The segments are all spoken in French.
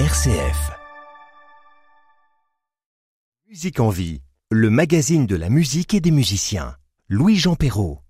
RCF. Musique en vie, le magazine de la musique et des musiciens. Louis-Jean Perrault.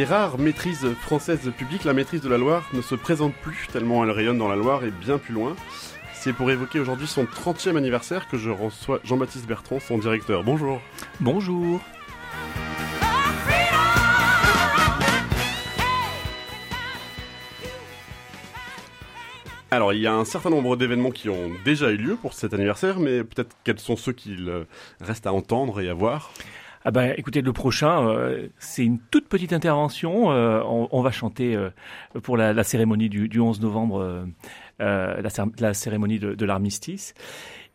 Parmi les rares maîtrises françaises publiques, la maîtrise de la Loire ne se présente plus tellement elle rayonne dans la Loire et bien plus loin. C'est pour évoquer aujourd'hui son 30e anniversaire que je reçois Jean-Baptiste Bertrand, son directeur. Bonjour. Bonjour. Alors, il y a un certain nombre d'événements qui ont déjà eu lieu pour cet anniversaire, mais peut-être quels sont ceux qu'il reste à entendre et à voir? Ah bah écoutez, le prochain, euh, c'est une toute petite intervention. euh, on, on va chanter euh, pour la, la cérémonie du, du 11 novembre, euh, euh, la, la cérémonie de, de l'armistice.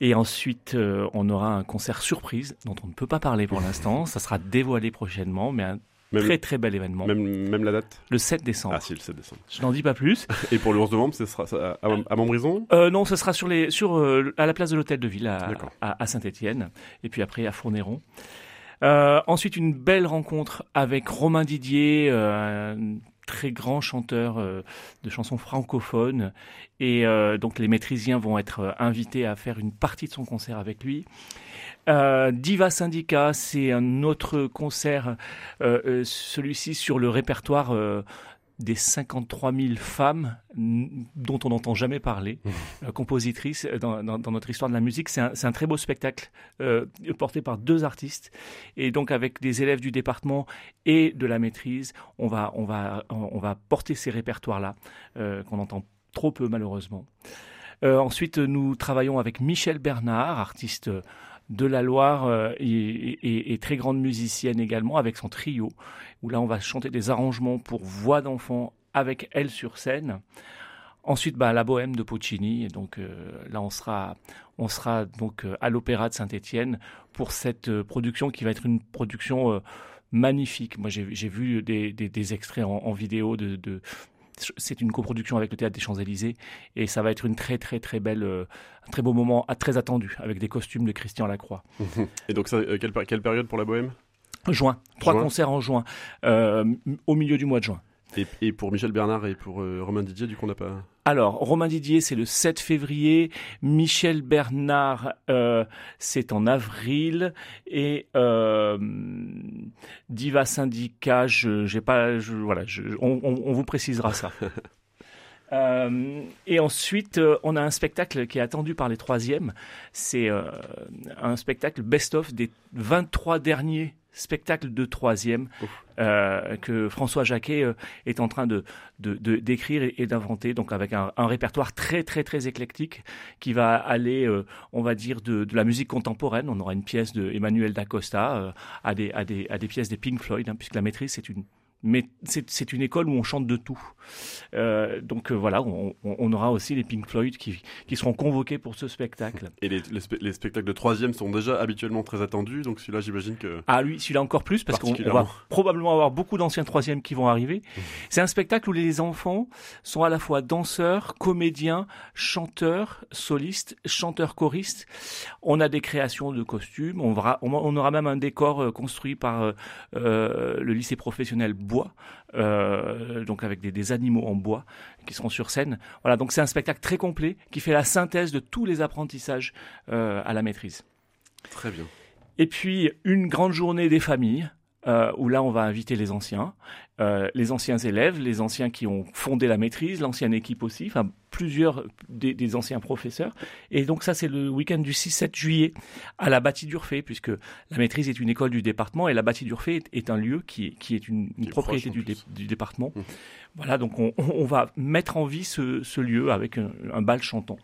Et ensuite, euh, on aura un concert surprise dont on ne peut pas parler pour l'instant. Ça sera dévoilé prochainement, mais un même, très très bel événement. même, même la date? Le 7 décembre. Ah si, le 7 décembre. Je n'en dis pas plus. Et pour le 11 novembre, ce sera à, à Montbrison? Euh, non, ce sera sur les, sur, euh, à la place de l'hôtel de ville à, à Saint-Étienne, et puis après à Fournéron. Euh, ensuite, une belle rencontre avec Romain Didier, euh, un très grand chanteur euh, de chansons francophones, et euh, donc les maîtrisiens vont être euh, invités à faire une partie de son concert avec lui. Diva Syndicat, c'est un autre concert, celui-ci sur le répertoire des 53 000 femmes dont on n'entend jamais parler, euh, compositrices euh, dans, dans- dans notre histoire de la musique. C'est un, très beau spectacle euh, porté par deux artistes et donc avec des élèves du département et de la maîtrise, on va, on va, on va porter ces répertoires-là euh, qu'on entend trop peu malheureusement. Euh, ensuite, nous travaillons avec Michel Bernard, artiste de la Loire euh, et, très grande musicienne également, avec son trio, où là on va chanter des arrangements pour voix d'enfant avec elle sur scène. Ensuite, bah, la Bohème de Puccini. Et donc euh, là, on sera, on sera donc euh, à l'Opéra de Saint-Étienne pour cette production qui va être une production magnifique. Moi, j'ai vu des, extraits en, vidéo de c'est une coproduction avec le théâtre des Champs-Élysées et ça va être une très très très belle, euh, un très beau moment, très attendu avec des costumes de Christian Lacroix. Et donc, ça, euh, quelle, quelle période pour la Bohème Juin, trois Juin. concerts en juin, euh, au milieu du mois de juin. Et, et pour Michel Bernard et pour euh, Romain Didier, du coup, on n'a pas... Alors, Romain Didier, c'est le 7 février. Michel Bernard, euh, c'est en avril. Et euh, Diva Syndicat, je, j'ai pas, je- voilà, je- on, on- on vous précisera ça. Et ensuite, on a un spectacle qui est attendu par les troisièmes. C'est un spectacle best-of des 23 derniers spectacles de troisième euh, que François Jacquet euh, est en train de d'écrire et, et d'inventer, donc avec un, un répertoire très très très éclectique qui va aller, euh, on va dire, de, de la musique contemporaine. On aura une pièce de Emmanuel d'Acosta à, des, à, des, à des pièces des Pink Floyd, hein, puisque la maîtrise c'est une mais c'est une école où on chante de tout. Euh, donc euh, voilà, on, on- aura aussi les Pink Floyd qui, qui seront convoqués pour ce spectacle. Et les, les spe- les spectacles de troisième sont déjà habituellement très attendus, donc celui-là, j'imagine que... Ah lui, celui-là encore plus parce qu'on on va probablement avoir beaucoup d'anciens troisièmes qui vont arriver. C'est un spectacle où les enfants sont à la fois danseurs, comédiens, chanteurs, solistes, chanteurs choristes. On a des créations de costumes. On, verra- on, on aura même un décor euh, construit par euh, euh, le lycée professionnel Bois, euh, donc avec des, des animaux en bois qui seront sur scène. Voilà, donc c'est un spectacle très complet qui fait la synthèse de tous les apprentissages euh, à la maîtrise. Très bien. Et puis une grande journée des familles, euh, où là on va inviter les anciens, euh, les anciens élèves, les anciens qui ont fondé la maîtrise, l'ancienne équipe aussi, enfin plusieurs des, des anciens professeurs. Et donc ça c'est le week-end du 6-7 juillet à la Bâtie d'Urfé, puisque la maîtrise est une école du département et la Bâtie d'Urfé est, est un lieu qui est, qui est une, propriété du, dé- du département. Mhm. Voilà, donc on, on va mettre en vie ce, ce lieu avec un, un bal chantant.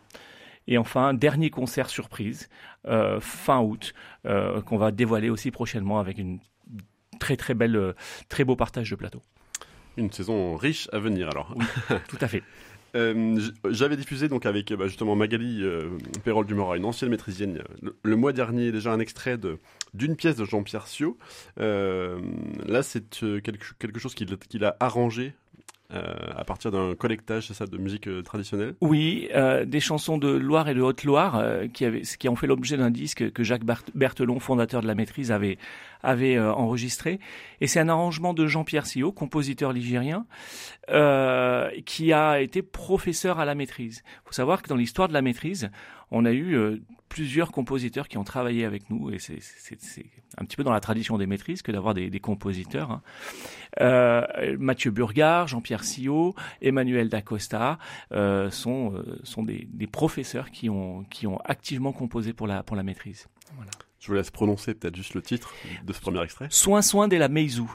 Et enfin, dernier concert surprise, euh, fin août, euh, qu'on va dévoiler aussi prochainement avec une très très belle, euh, très beau partage de plateau. Une saison riche à venir alors. Tout à fait. Euh, J'avais diffusé donc avec bah, justement Magali euh, Pérol Dumora, une ancienne maîtrisienne, euh, le, le mois dernier déjà un extrait d'une pièce de Jean-Pierre Sio. Euh, là, c'est quelque, quelque chose qu'il qu'il a arrangé euh, à partir d'un collectage, c'est ça, de musique euh, traditionnelle? Oui, euh, des chansons de Loire et de Haute-Loire euh, qui, avaient, qui ont fait l'objet d'un disque que Jacques Berthelon, fondateur de la maîtrise, avait, avait enregistré. Et c'est un arrangement de Jean-Pierre Sio, compositeur ligérien, qui a été professeur à la maîtrise. Il faut savoir que dans l'histoire de la maîtrise, on a eu euh, plusieurs compositeurs qui ont travaillé avec nous, et c'est- un petit peu dans la tradition des maîtrises que d'avoir des, des compositeurs. hein. Euh, Mathieu Burgard, Jean-Pierre Sio, Emmanuel Dacosta euh, sont, sont des, des professeurs qui ont, qui ont activement composé pour la, pour la maîtrise. Je vous laisse prononcer peut-être juste le titre de ce premier extrait. Soin, soin de la Meizou.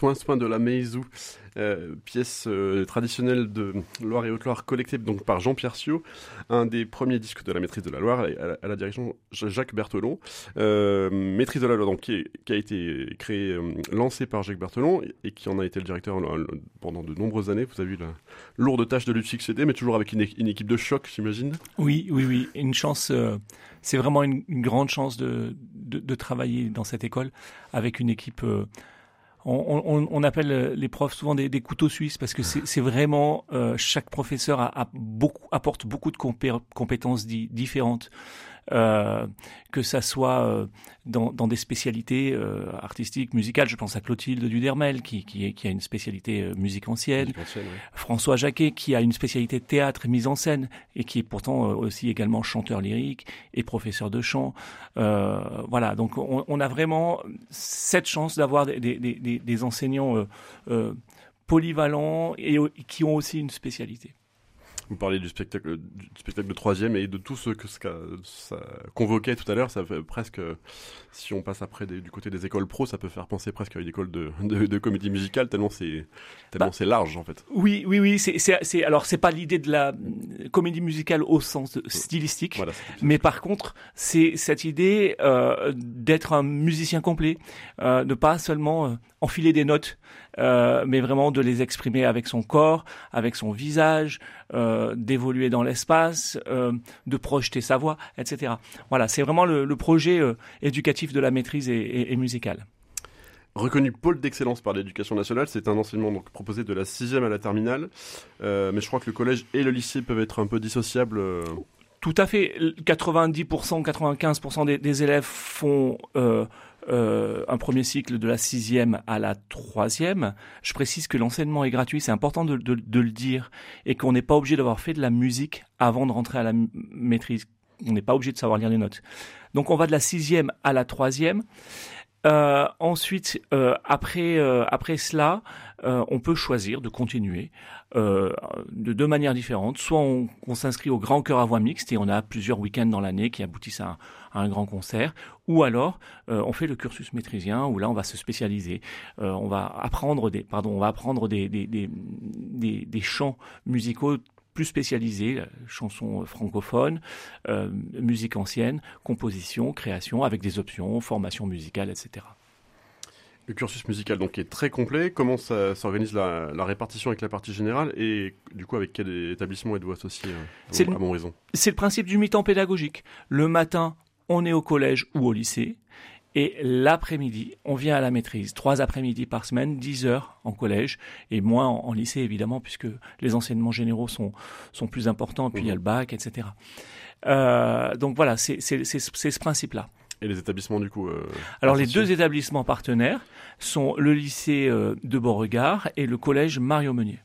Soin, de la Meizou, euh, pièce euh, traditionnelle de Loire et Haute-Loire collectée donc par Jean-Pierre Sio, un des premiers disques de la maîtrise de la Loire, à la, à la direction Jacques Berthelon. Euh, maîtrise de la Loire, donc, qui, a été créé, euh, lancé par Jacques Berthelon et, qui en a été le directeur pendant de nombreuses années. Vous avez eu la lourde tâche de lui succéder, mais toujours avec une, équipe de choc, j'imagine. Oui, oui, oui. Une chance, c'est vraiment une, grande chance de, de travailler dans cette école avec une équipe. On, on, appelle euh, les profs souvent des, couteaux suisses parce que c'est vraiment euh, chaque professeur a, apporte beaucoup de compé- compétences di- différentes. Euh, que ça soit euh, dans, dans des spécialités euh, artistiques, musicales. Je pense à Clotilde Dudermel qui, qui, qui a une spécialité euh, musique ancienne. Musique ancienne, ouais. François Jacquet, qui a une spécialité théâtre et mise en scène, et qui est pourtant euh, aussi également chanteur lyrique et professeur de chant. Euh, voilà, donc on, on a vraiment cette chance d'avoir des, des, des, des enseignants polyvalents et qui ont aussi une spécialité. Vous parlez du spectacle, du spectacle de troisième et de tout ce que ça, convoquait tout à l'heure. Ça fait presque, si on passe après des- du côté des écoles pro, ça peut faire penser presque à une école de, de, de comédie musicale tellement c'est Tellement Bah, c'est large en fait. Oui, oui, oui. C'est, alors c'est pas l'idée de la euh, comédie musicale au sens stylistique, Voilà. mais par contre, c'est cette idée euh, d'être un musicien complet, euh, de pas seulement euh, enfiler des notes, euh, mais vraiment de les exprimer avec son corps, avec son visage, euh, d'évoluer dans l'espace, euh, de projeter sa voix, etc. Voilà, c'est vraiment le, le projet éducatif de la maîtrise et, et- et musicale. Reconnu pôle d'excellence par l'éducation nationale, c'est un enseignement donc proposé de la sixième à la terminale. Mais je crois que le collège et le lycée peuvent être un peu dissociables. Tout à fait. 90%, 95% des, des élèves font euh, un premier cycle de la sixième à la troisième. Je précise que l'enseignement est gratuit, c'est important de, de- de le dire, et qu'on n'est pas obligé d'avoir fait de la musique avant de rentrer à la maîtrise. On n'est pas obligé de savoir lire les notes. Donc on va de la sixième à la troisième. Euh, ensuite, euh, après, euh, après cela, euh, on peut choisir de continuer euh, de deux manières différentes. Soit on, on s'inscrit au grand chœur à voix mixte et on a plusieurs week-ends dans l'année qui aboutissent à à un grand concert. Ou alors euh, on fait le cursus maîtrisien où là on va se spécialiser. Euh, on va apprendre des, pardon, on va apprendre des, des, des, des, des chants musicaux plus spécialisés, euh, chansons francophones, euh, musique ancienne, composition, création, avec des options, formation musicale, etc. Le cursus musical donc est très complet. Comment ça s'organise la, la répartition avec la partie générale et du coup avec quel établissement êtes-vous associé à le- Montbrison C'est le principe du mi-temps pédagogique. Le matin, on est au collège ou au lycée. Et l'après-midi, on vient à la maîtrise. Trois après-midi par semaine, 10 heures en collège et moins en, en lycée, évidemment, puisque les enseignements généraux sont, sont plus importants. Puis il y a le bac, etc. Euh, donc voilà, c'est ce principe-là. Et les établissements du coup euh, Alors les deux établissements partenaires sont le lycée euh, de Beauregard et le collège Mario Meunier.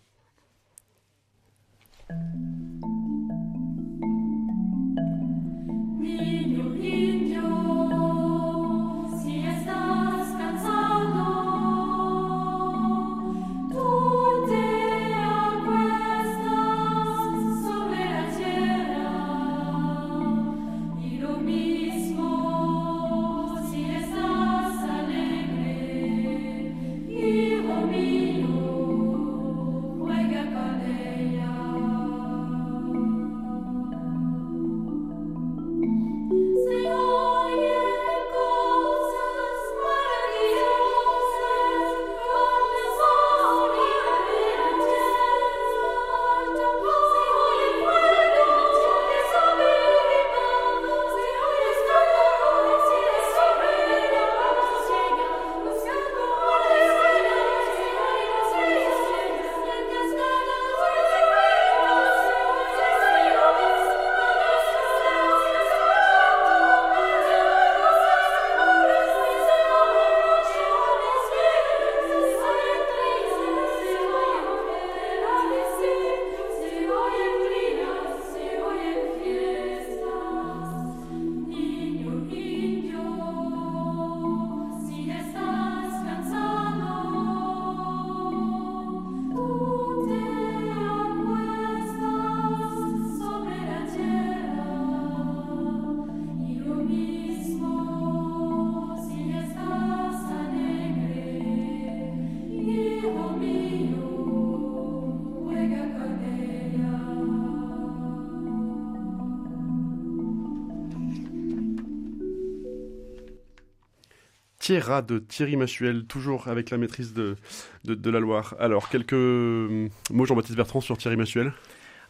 Tierra de Thierry Machuel, toujours avec la maîtrise de, de, de la Loire. Alors, quelques euh, mots, Jean-Baptiste Bertrand, sur Thierry Machuel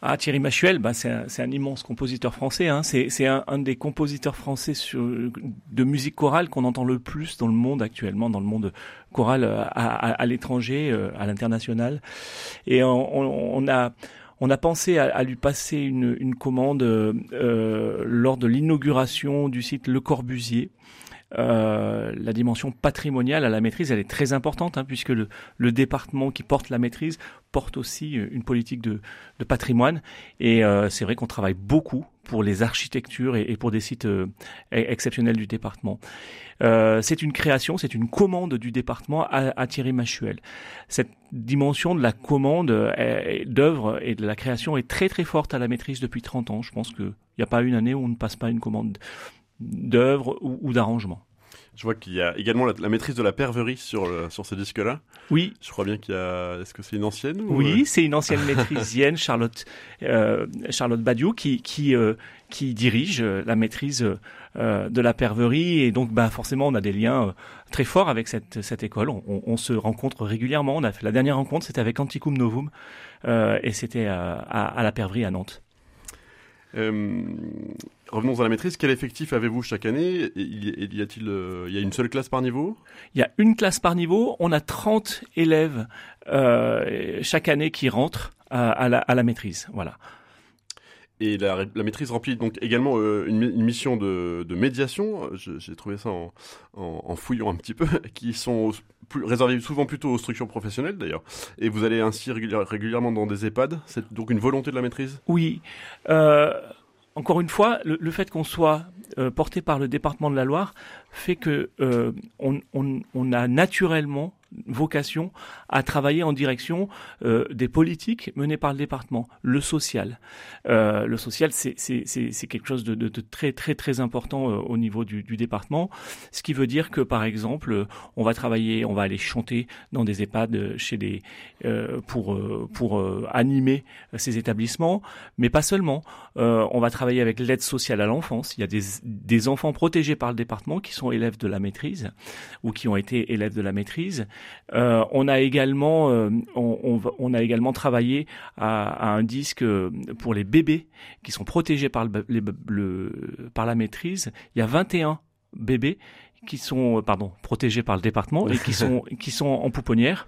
Ah, Thierry Machuel, bah, c'est un, un immense compositeur français. Hein. C'est, un, un des compositeurs français sur, de musique chorale qu'on entend le plus dans le monde actuellement, dans le monde choral euh, à, à, à l'étranger, euh, à l'international. Et on, on, a on a pensé à, à lui passer une, une commande euh, lors de l'inauguration du site Le Corbusier. Euh, la dimension patrimoniale à la maîtrise, elle est très importante, hein, puisque le, le département qui porte la maîtrise porte aussi euh, une politique de, de patrimoine. Et euh, c'est vrai qu'on travaille beaucoup pour les architectures et, et pour des sites euh, e- exceptionnels du département. Euh, c'est une création, c'est une commande du département à, à Thierry Machuel. Cette dimension de la commande euh, est- d'œuvre et de la création est très très forte à la maîtrise depuis 30 ans. Je pense qu'il n'y a pas une année où on ne passe pas une commande d'œuvre ou, ou d'arrangement. Je vois qu'il y a également la, la maîtrise de la perverie sur, le- sur ce disque-là. Oui, Je crois bien qu'il y a. Est-ce que c'est une ancienne ou, Oui, c'est une ancienne maîtrisienne, Charlotte, euh, Charlotte Badiou, qui, qui, euh, qui dirige euh, la maîtrise euh, de la perverie. Et donc, bah, forcément, on a des liens euh, très forts avec cette, cette école. On, on- on se rencontre régulièrement. On a fait la dernière rencontre, c'était avec Anticum Novum, euh, et c'était euh, à, à la perverie à Nantes. Euh, revenons à la maîtrise. Quel effectif avez-vous chaque année? Il, y a-t-il, euh, une seule classe par niveau? Il y a une classe par niveau. On a 30 élèves euh, chaque année qui rentrent à la, à la maîtrise. Voilà. Et la, maîtrise remplit donc également euh, une, mi- une mission de, médiation. J'ai trouvé ça en, fouillant un petit peu, qui sont plus, réservées souvent plutôt aux structures professionnelles d'ailleurs. Et vous allez ainsi régulière- régulièrement dans des EHPAD. C'est donc une volonté de la maîtrise? Oui. Euh, encore une fois, le, fait qu'on soit euh, porté par le département de la Loire fait que euh, on, on- on a naturellement vocation à travailler en direction euh, des politiques menées par le département, le social. Euh, le social, c'est quelque chose de, de- de très très très important euh, au niveau du, du département, ce qui veut dire que par exemple, on va travailler, on va aller chanter dans des EHPAD euh, chez des euh, pour euh, pour animer ces établissements, mais pas seulement. On va travailler avec l'aide sociale à l'enfance. Il y a des, des enfants protégés par le département qui sont élèves de la maîtrise ou qui ont été élèves de la maîtrise. Euh, on a également, euh, on, on va- on a également travaillé à, à un disque euh, pour les bébés qui sont protégés par, le, les- le- par la maîtrise. Il y a 21 bébés qui sont, pardon, protégés par le département et qui sont, qui sont en pouponnière.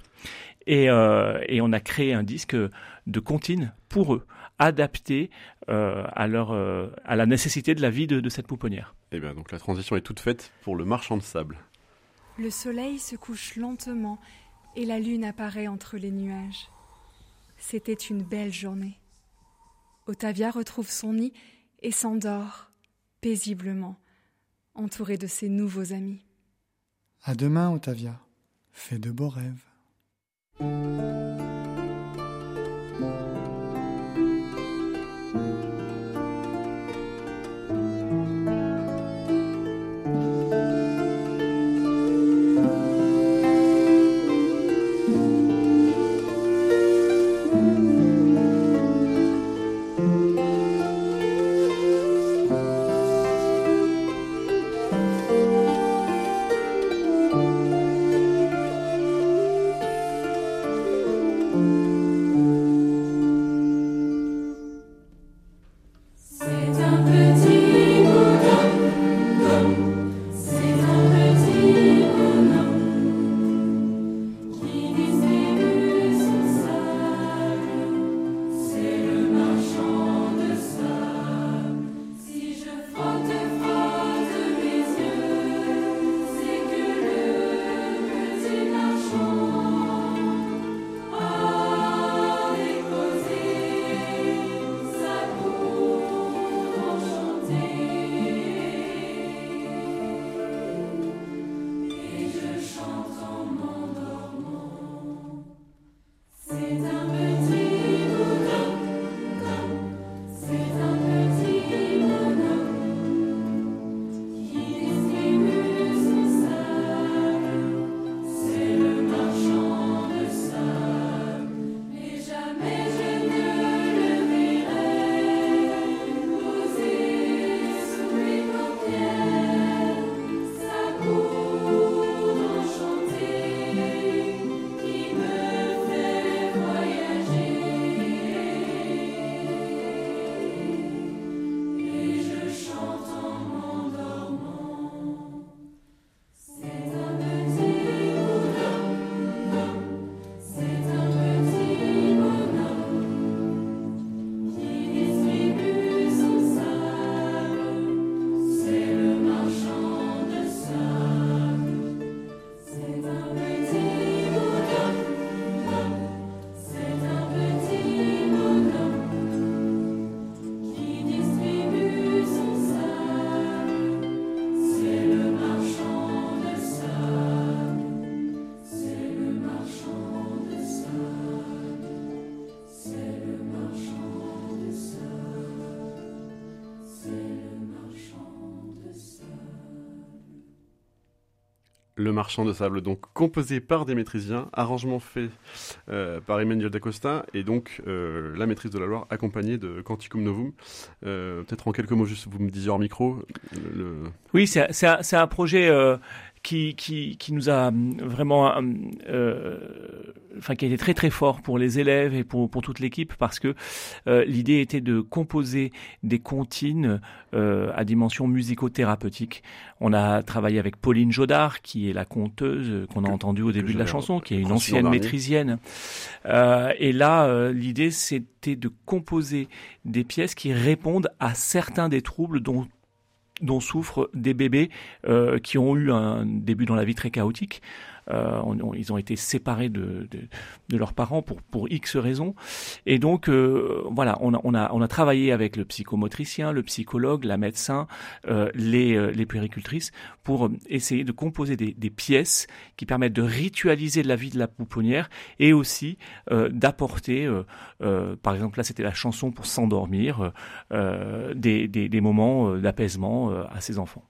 Et, euh, et on a créé un disque de comptine pour eux, adapté euh, à, leur, euh, à la nécessité de la vie de, de cette pouponnière. Eh bien, donc la transition est toute faite pour le marchand de sable. Le soleil se couche lentement et la lune apparaît entre les nuages. C'était une belle journée. Otavia retrouve son nid et s'endort paisiblement, entourée de ses nouveaux amis. À demain, Otavia. Fais de beaux rêves. Le Marchand de Sable, donc composé par des maîtrisiens, arrangement fait euh, par Emmanuel D'Acosta, et donc euh, la maîtrise de la Loire accompagnée de Canticum Novum. Euh, Peut-être en quelques mots, juste vous me disiez hors micro. Oui, c'est un, projet qui, qui, nous a hum, vraiment, hum, enfin, qui a été très très fort pour les élèves et pour, pour toute l'équipe parce que euh, l'idée était de composer des comptines euh, à dimension musico-thérapeutique. On a travaillé avec Pauline Jodard, qui est la conteuse euh, qu'on a entendue au début de la chanson, qui est une ancienne maîtrisienne. Euh, et là, euh, l'idée, c'était de composer des pièces qui répondent à certains des troubles dont dont souffrent des bébés euh, qui ont eu un début dans la vie très chaotique. Euh, on- on- ils ont été séparés de, de, de leurs parents pour, pour X raisons. Et donc, euh, voilà, on a, on, a, on a travaillé avec le psychomotricien, le psychologue, la médecin, euh, les, euh, les puéricultrices pour essayer de composer des, des pièces qui permettent de ritualiser la vie de la pouponnière et aussi euh, d'apporter, euh, par exemple là c'était la chanson pour s'endormir, des, des, des moments d'apaisement à ses enfants.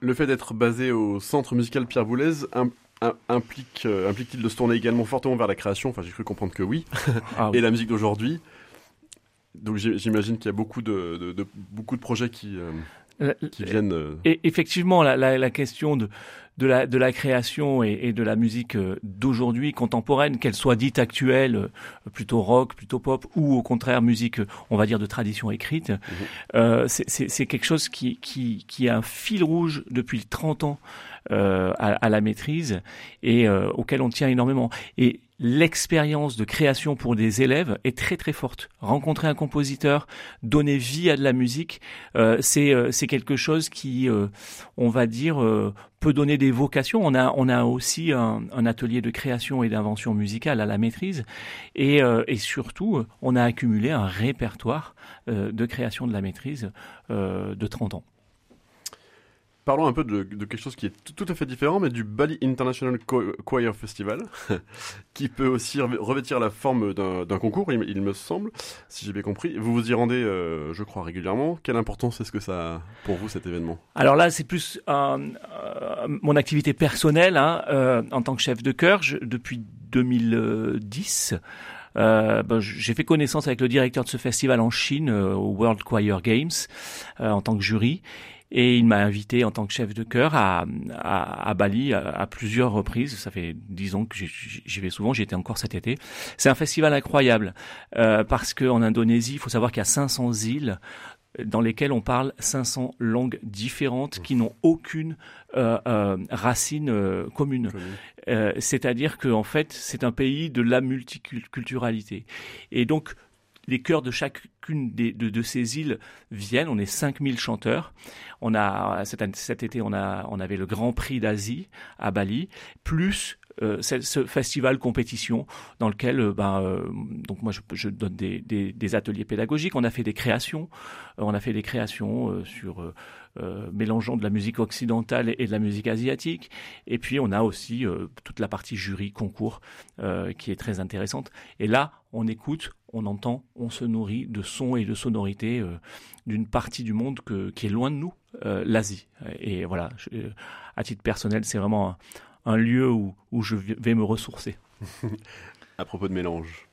Le fait d'être basé au centre musical Pierre Boulez im- im- implique, euh, implique-t-il de se tourner également fortement vers la création? Enfin, j'ai cru comprendre que oui. Ah, Et la musique d'aujourd'hui. Donc j'imagine qu'il y a beaucoup de, de- de- beaucoup de projets qui, euh, Euh, qui viennent. euh, Et effectivement, la, la, la question de, de, la, de la création et, et de la musique euh, d'aujourd'hui, contemporaine, qu'elle soit dite actuelle, euh, plutôt rock, plutôt pop, ou au contraire musique, on va dire, de tradition écrite, euh, c'est- quelque chose qui, qui, qui a un fil rouge depuis 30 ans euh, à, à la maîtrise et euh, auquel on tient énormément. Et l'expérience de création pour des élèves est très très forte. Rencontrer un compositeur, donner vie à de la musique, euh, c'est euh, c'est quelque chose qui, euh, on va dire, euh, peut donner des vocations. On a on a aussi un, un atelier de création et d'invention musicale à la maîtrise, et, euh, et surtout, on a accumulé un répertoire de création de la maîtrise de 30 ans. Parlons un peu de, de quelque chose qui est tout, à fait différent, mais du Bali International Cho- Choir Festival, qui peut aussi revê- revêtir la forme d'un concours, il, il me semble, si j'ai bien compris. Vous vous y rendez, euh, je crois, régulièrement. Quelle importance est-ce que ça a pour vous cet événement? Alors là, c'est plus euh, euh, mon activité personnelle hein, euh, en tant que chef de chœur je- depuis 2010. Euh, ben, j'ai fait connaissance avec le directeur de ce festival en Chine, euh, au World Choir Games, euh, en tant que jury. Et il m'a invité en tant que chef de chœur à, à, à Bali à, à plusieurs reprises. Ça fait dix ans que j'y- vais souvent. J'y étais encore cet été. C'est un festival incroyable euh, parce qu'en Indonésie, il faut savoir qu'il y a 500 îles dans lesquelles on parle 500 langues différentes qui n'ont aucune euh, euh, racine euh, commune. Euh, C'est-à-dire que en fait, c'est un pays de la multiculturalité. Et donc, les chœurs de chacune des, de, ces îles viennent. On est 5000 chanteurs. On a cet été, on a on avait le Grand Prix d'Asie à Bali, plus euh, ce, festival compétition dans lequel euh, ben, euh, donc moi je, donne des, des, des ateliers pédagogiques. On a fait des créations. Euh, on a fait des créations sur mélangeant de la musique occidentale et de la musique asiatique. Et puis on a aussi toute la partie jury concours qui est très intéressante. Et là, on écoute, on entend, on se nourrit de sons et de sonorités euh, d'une partie du monde qui est loin de nous, euh, l'Asie. Et voilà, euh, à titre personnel, c'est vraiment un, lieu où je vais me ressourcer. À propos de mélange.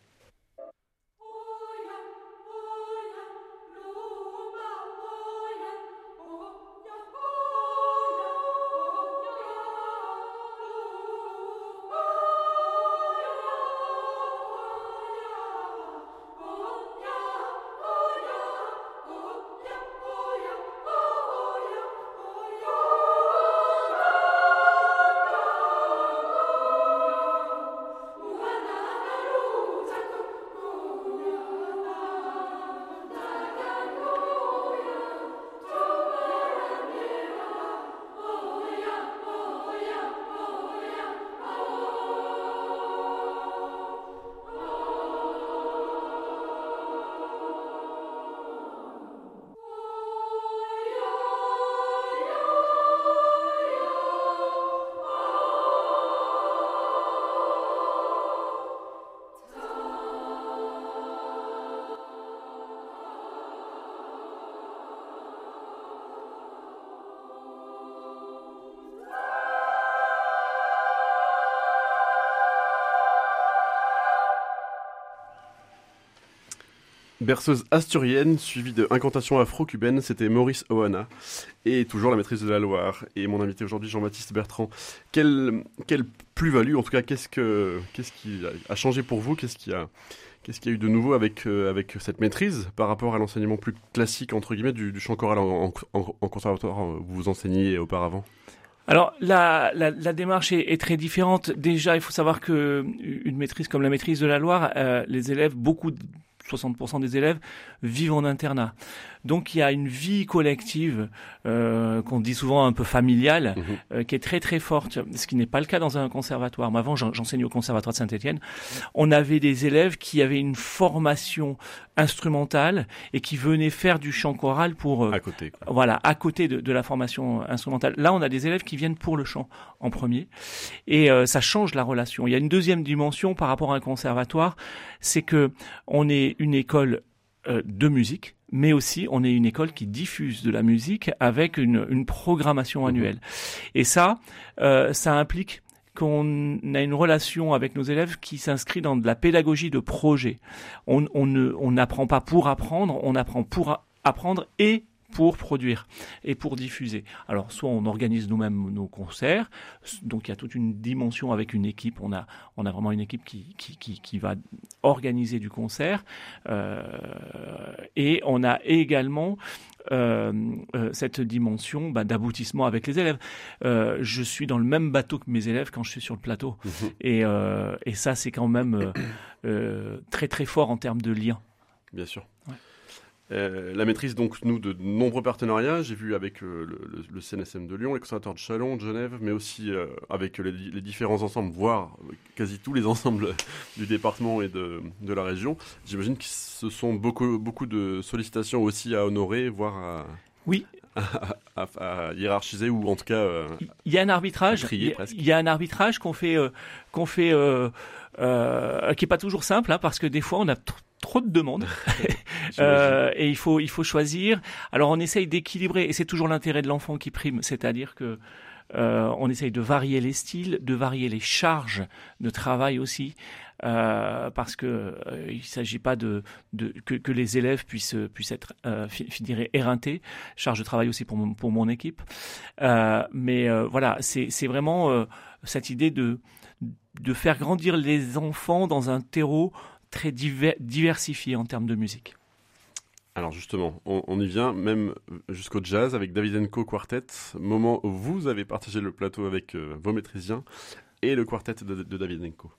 Berceuse asturienne, suivie de incantation afro-cubaine, c'était Maurice Oana. Et toujours la maîtrise de la Loire. Et mon invité aujourd'hui, Jean-Baptiste Bertrand. Quelle, plus-value, en tout cas, qu'est-ce, que, qu'est-ce qui a, changé pour vous? Qu'est-ce qui a, qu'est-ce qu'il y a eu de nouveau avec, euh, avec cette maîtrise par rapport à l'enseignement plus classique, entre guillemets, du, chant choral en, conservatoire euh, où vous enseigniez auparavant? Alors la, la, démarche est, très différente. Déjà, il faut savoir que une maîtrise comme la maîtrise de la Loire, euh, les élèves, beaucoup, 60% des élèves vivent en internat. Donc il y a une vie collective euh, qu'on dit souvent un peu familiale, Mhm. euh, qui est très très forte, ce qui n'est pas le cas dans un conservatoire. Moi, avant, j'en- j'enseignais au conservatoire de Saint-Étienne. On avait des élèves qui avaient une formation instrumentale et qui venaient faire du chant choral pour euh, à côté voilà, à côté de, de la formation instrumentale. Là, on a des élèves qui viennent pour le chant en premier, et euh, ça change la relation. Il y a une deuxième dimension par rapport à un conservatoire, c'est que on est une école de musique, mais aussi on est une école qui diffuse de la musique avec une, une programmation annuelle. Et ça, euh, ça implique qu'on a une relation avec nos élèves qui s'inscrit dans de la pédagogie de projet. On on ne on n'apprend pas pour apprendre, on apprend pour apprendre et pour produire et pour diffuser. Alors, soit on organise nous-mêmes nos concerts, donc il y a toute une dimension avec une équipe. On a, on a vraiment une équipe qui, qui, qui, qui va organiser du concert. Euh, et on a également euh, euh, cette dimension bah, d'aboutissement avec les élèves. Euh, je suis dans le même bateau que mes élèves quand je suis sur le plateau. Mhm. Et, et ça, c'est quand même très très fort en termes de lien. Bien sûr. Ouais. Euh, la maîtrise, donc, nous, de nombreux partenariats. J'ai vu avec euh, le, CNSM de Lyon, les conservatoires de Chalon, de Genève, mais aussi euh, avec les, les différents ensembles, voire quasi tous les ensembles du département et de, de la région. J'imagine que ce sont beaucoup, beaucoup de sollicitations aussi à honorer, voire à, Oui. à, à- à hiérarchiser, ou en tout cas. euh, Il y a un arbitrage. Il y a- presque. il y a un arbitrage qu'on fait, euh, qu'on fait, euh, euh, qui est pas toujours simple, hein, parce que des fois on a tr- trop de demandes Euh, et il faut, il faut choisir. Alors on essaye d'équilibrer, et c'est toujours l'intérêt de l'enfant qui prime, c'est-à-dire que euh, on essaye de varier les styles, de varier les charges de travail aussi, euh, parce que euh, il s'agit pas de, de que, que les élèves puissent puissent être, fi- je dirais, éreintés. Charge de travail aussi pour mon, pour mon équipe, mais voilà, c'est c'est vraiment cette idée de de faire grandir les enfants dans un terreau très diver- diversifié en termes de musique. Alors justement, on, y vient même jusqu'au jazz avec David Enco Quartet, moment où vous avez partagé le plateau avec euh, vos maîtrisiens et le quartet de, de David Enco.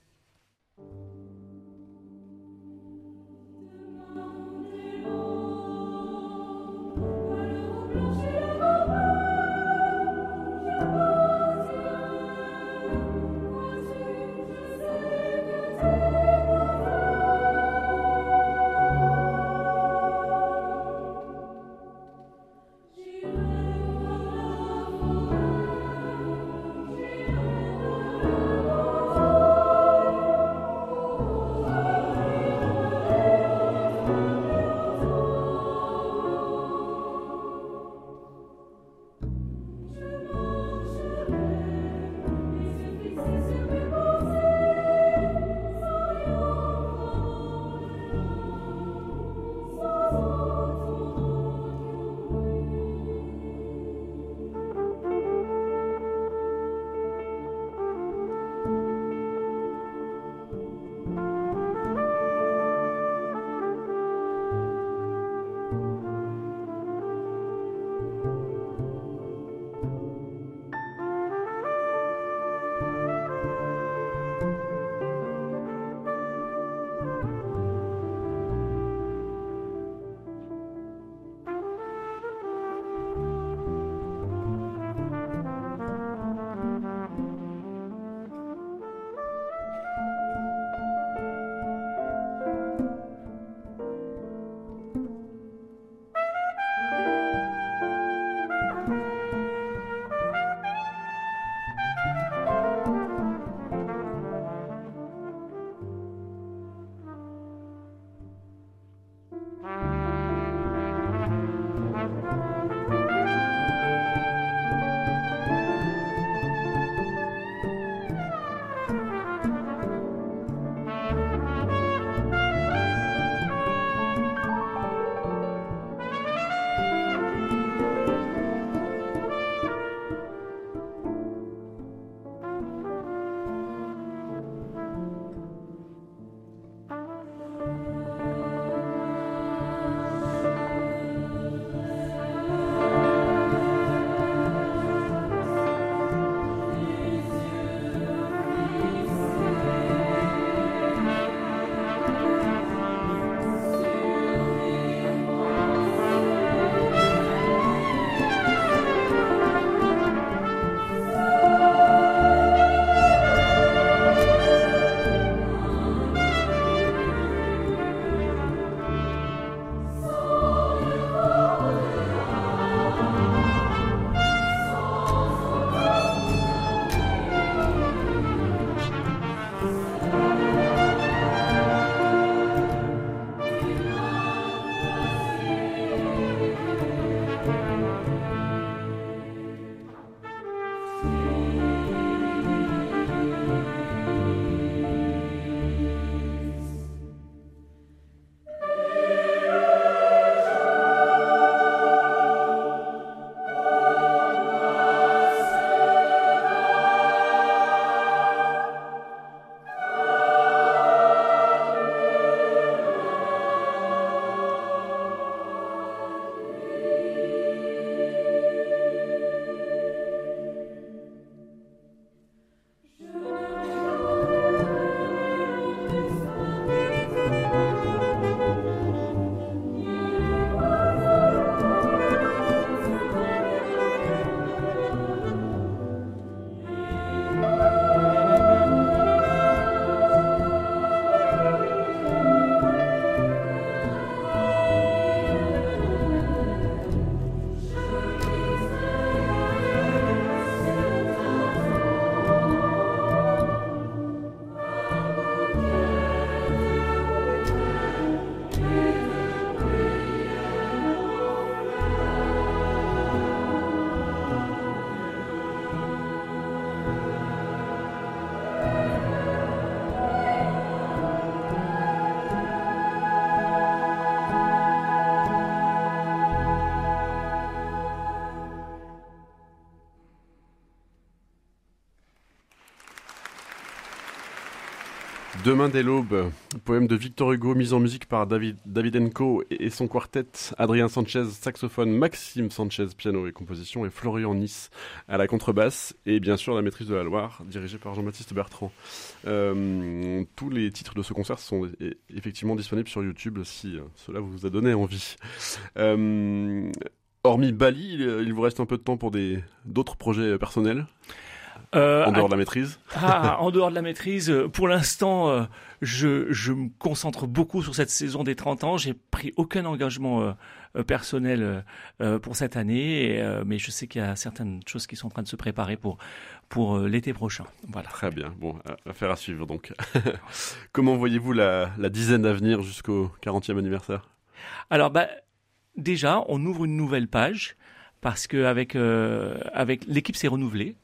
Demain dès l'aube, poème de Victor Hugo mis en musique par David Davidenko et son quartet, Adrien Sanchez saxophone, Maxime Sanchez piano et composition et Florian Nice à la contrebasse et bien sûr la maîtrise de la Loire dirigée par Jean-Baptiste Bertrand. Euh, tous les titres de ce concert sont effectivement disponibles sur YouTube si euh, cela vous a donné envie. Euh, hormis Bali, il, vous reste un peu de temps pour d'autres projets personnels? Euh, en dehors de la maîtrise. Ah, en dehors de la maîtrise, euh, pour l'instant, euh, je, je me concentre beaucoup sur cette saison des 30 ans. J'ai pris aucun engagement personnel pour cette année, mais je sais qu'il y a certaines choses qui sont en train de se préparer pour, pour l'été prochain. Voilà. Très bien, bon, affaire à suivre donc. Comment voyez-vous la, la dizaine à venir jusqu'au 40e anniversaire? Alors, bah, déjà, on ouvre une nouvelle page parce que avec, euh, avec l'équipe s'est renouvelée.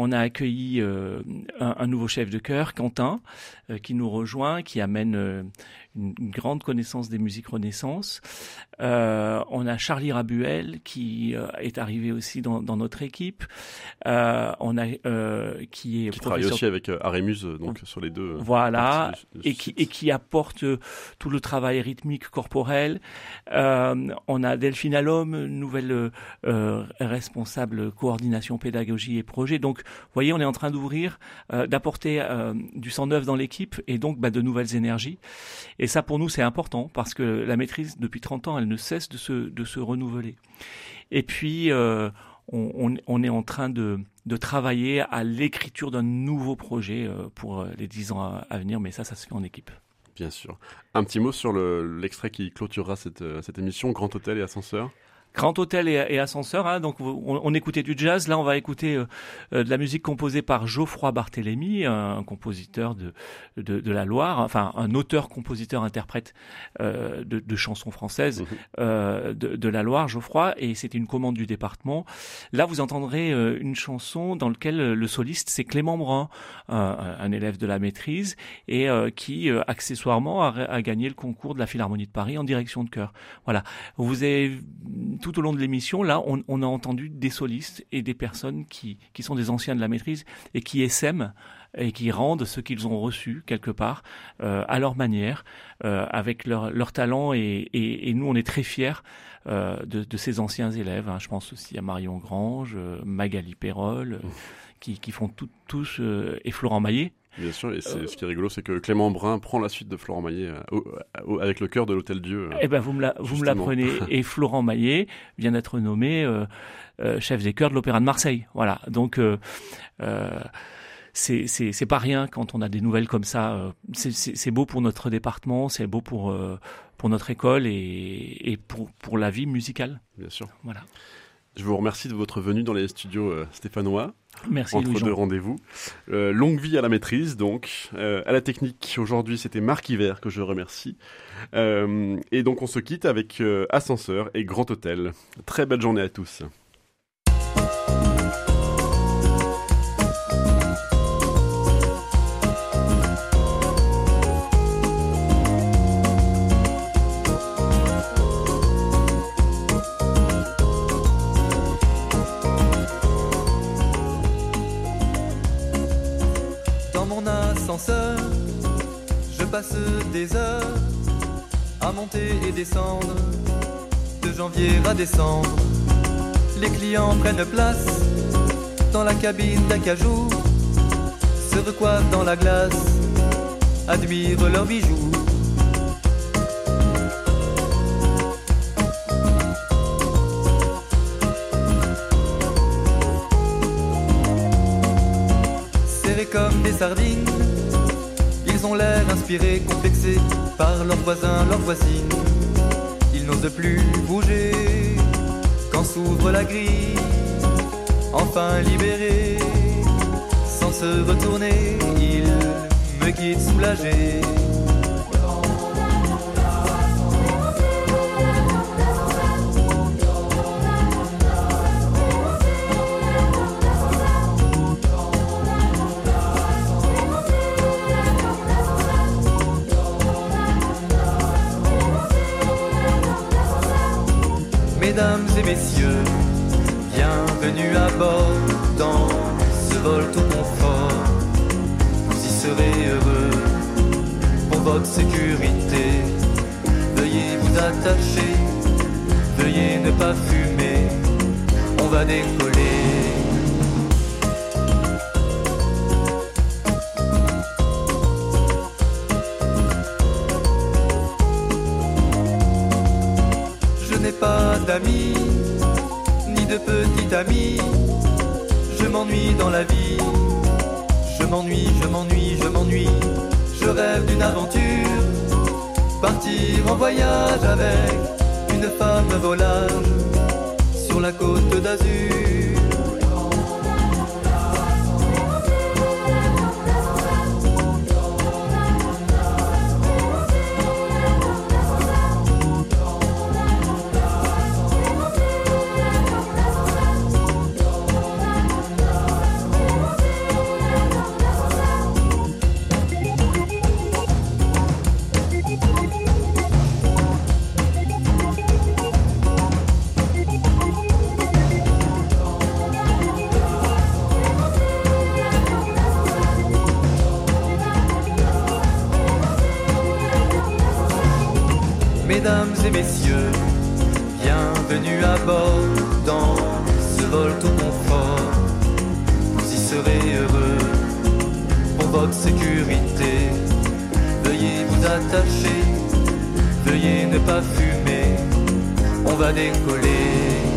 On a accueilli euh, un, nouveau chef de chœur, Quentin, euh, qui nous rejoint, qui amène euh, une, une grande connaissance des musiques Renaissance. Euh, on a Charlie Rabuel qui euh, est arrivé aussi dans, dans notre équipe. Euh, on a euh, qui est Qui travaille aussi avec euh, Arémus, euh, donc sur les deux. voilà, et qui, et qui apporte tout le travail rythmique corporel. Euh, on a Delphine Allhomme, nouvelle responsable coordination pédagogie et projet. Donc, vous voyez, on est en train d'ouvrir, euh, d'apporter euh, du sang neuf dans l'équipe et donc bah, de nouvelles énergies. Et ça, pour nous, c'est important parce que la maîtrise, depuis 30 ans, elle ne cesse de se, de se renouveler. Et puis, euh, on, on, est en train de, de travailler à l'écriture d'un nouveau projet euh, pour euh, les 10 ans à, venir, mais ça, ça se fait en équipe. Bien sûr. Un petit mot sur le- l'extrait qui clôturera cette, cette émission, Grand Hôtel et Ascenseur? Grand hôtel et, et ascenseur, hein, donc on, on écoutait du jazz. Là, on va écouter euh, euh, de la musique composée par Geoffroy Barthélemy, un, compositeur de, de, de la Loire, enfin un auteur-compositeur-interprète euh, de, de chansons françaises Mhm. euh, de, de la Loire, Geoffroy, et c'était une commande du département. Là, vous entendrez une chanson dans laquelle le soliste c'est Clément Brun, un, élève de la maîtrise, et qui accessoirement a, a gagné le concours de la Philharmonie de Paris en direction de chœur. Voilà. Vous avez tout au long de l'émission, là, on, on a entendu des solistes et des personnes qui, qui sont des anciens de la maîtrise et qui essaiment et qui rendent ce qu'ils ont reçu quelque part euh, à leur manière, euh, avec leur, leur talent. Et, et, et nous, on est très fiers euh, de, de ces anciens élèves. hein. Je pense aussi à Marion Grange, Magali Perrol, euh, qui, qui font tout, tous, et Florent Maillet. Bien sûr, et Euh. ce qui est rigolo, c'est que Clément Brun prend la suite de Florent Maillet euh, au- avec le cœur de l'Hôtel Dieu. euh. Eh ben, vous me la- vous me Justement. l'apprenez. Et Florent Maillet vient d'être nommé euh, euh, chef des chœurs de l'Opéra de Marseille. Voilà. Donc, euh, euh, c'est pas rien quand on a des nouvelles comme ça. euh, C'est beau pour notre département, c'est beau pour euh, pour notre école et et pour pour la vie musicale. Bien sûr. Voilà. Je vous remercie de votre venue dans les studios euh, stéphanois, Merci entre Louis. deux rendez-vous. Euh, longue vie à la maîtrise, donc. Euh, à la technique, aujourd'hui, c'était Marc Hiver que je remercie. Euh, et donc, on se quitte avec Ascenseur et Grand Hôtel. Très belle journée à tous. Des heures à monter et descendre, de janvier à décembre. Les clients prennent place dans la cabine d'acajou, se recoiffent dans la glace, admirent leurs bijoux. serrés comme des sardines. Ils ont l'air inspirés, complexés par leurs voisins, leurs voisines. Ils n'osent plus bouger quand s'ouvre la grille. Enfin libérés, sans se retourner, ils me quittent soulagés. Ni de petite amie. Je m'ennuie dans la vie. Je m'ennuie, je m'ennuie, je m'ennuie. Je rêve d'une aventure. Partir en voyage avec une femme volage sur la côte d'Azur. Sécurité. Veuillez vous attacher, veuillez ne pas fumer, on va décoller.